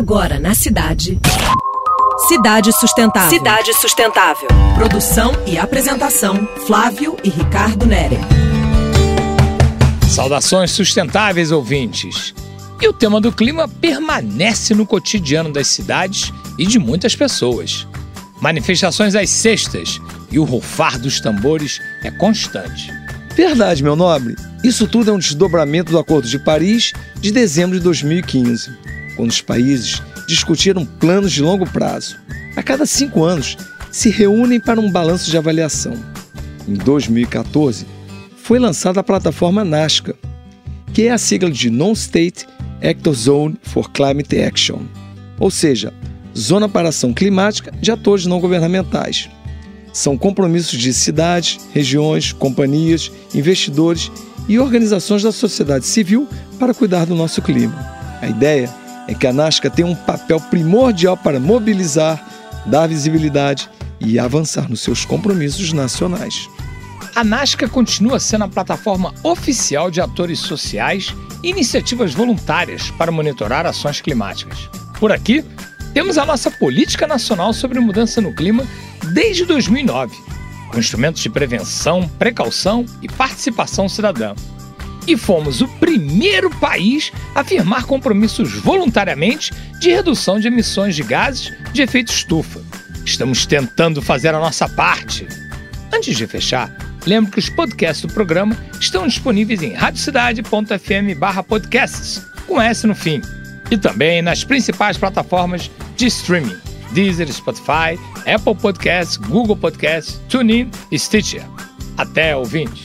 Agora na cidade. Cidade Sustentável. Cidade Sustentável. Produção e apresentação: Flávio e Ricardo Nere. Saudações sustentáveis, ouvintes. E o tema do clima permanece no cotidiano das cidades e de muitas pessoas. Manifestações às sextas e o rufar dos tambores é constante. Verdade, meu nobre. Isso tudo é um desdobramento do Acordo de Paris de dezembro de 2015, quando os países discutiram planos de longo prazo. A cada cinco anos, se reúnem para um balanço de avaliação. Em 2014, foi lançada a plataforma NASCA, que é a sigla de Non-State Actor Zone for Climate Action, ou seja, Zona para Ação Climática de Atores Não Governamentais. São compromissos de cidades, regiões, companhias, investidores e organizações da sociedade civil para cuidar do nosso clima. A ideia é que a NASCA tem um papel primordial para mobilizar, dar visibilidade e avançar nos seus compromissos nacionais. A NASCA continua sendo a plataforma oficial de atores sociais e iniciativas voluntárias para monitorar ações climáticas. Por aqui, temos a nossa Política Nacional sobre Mudança no Clima desde 2009, com instrumentos de prevenção, precaução e participação cidadã. E fomos o primeiro país a firmar compromissos voluntariamente de redução de emissões de gases de efeito estufa. Estamos tentando fazer a nossa parte. Antes de fechar, lembro que os podcasts do programa estão disponíveis em radiocidade.fm/podcasts, com S no fim e também nas principais plataformas de streaming: Deezer, Spotify, Apple Podcasts, Google Podcasts, TuneIn e Stitcher. Até, ouvinte.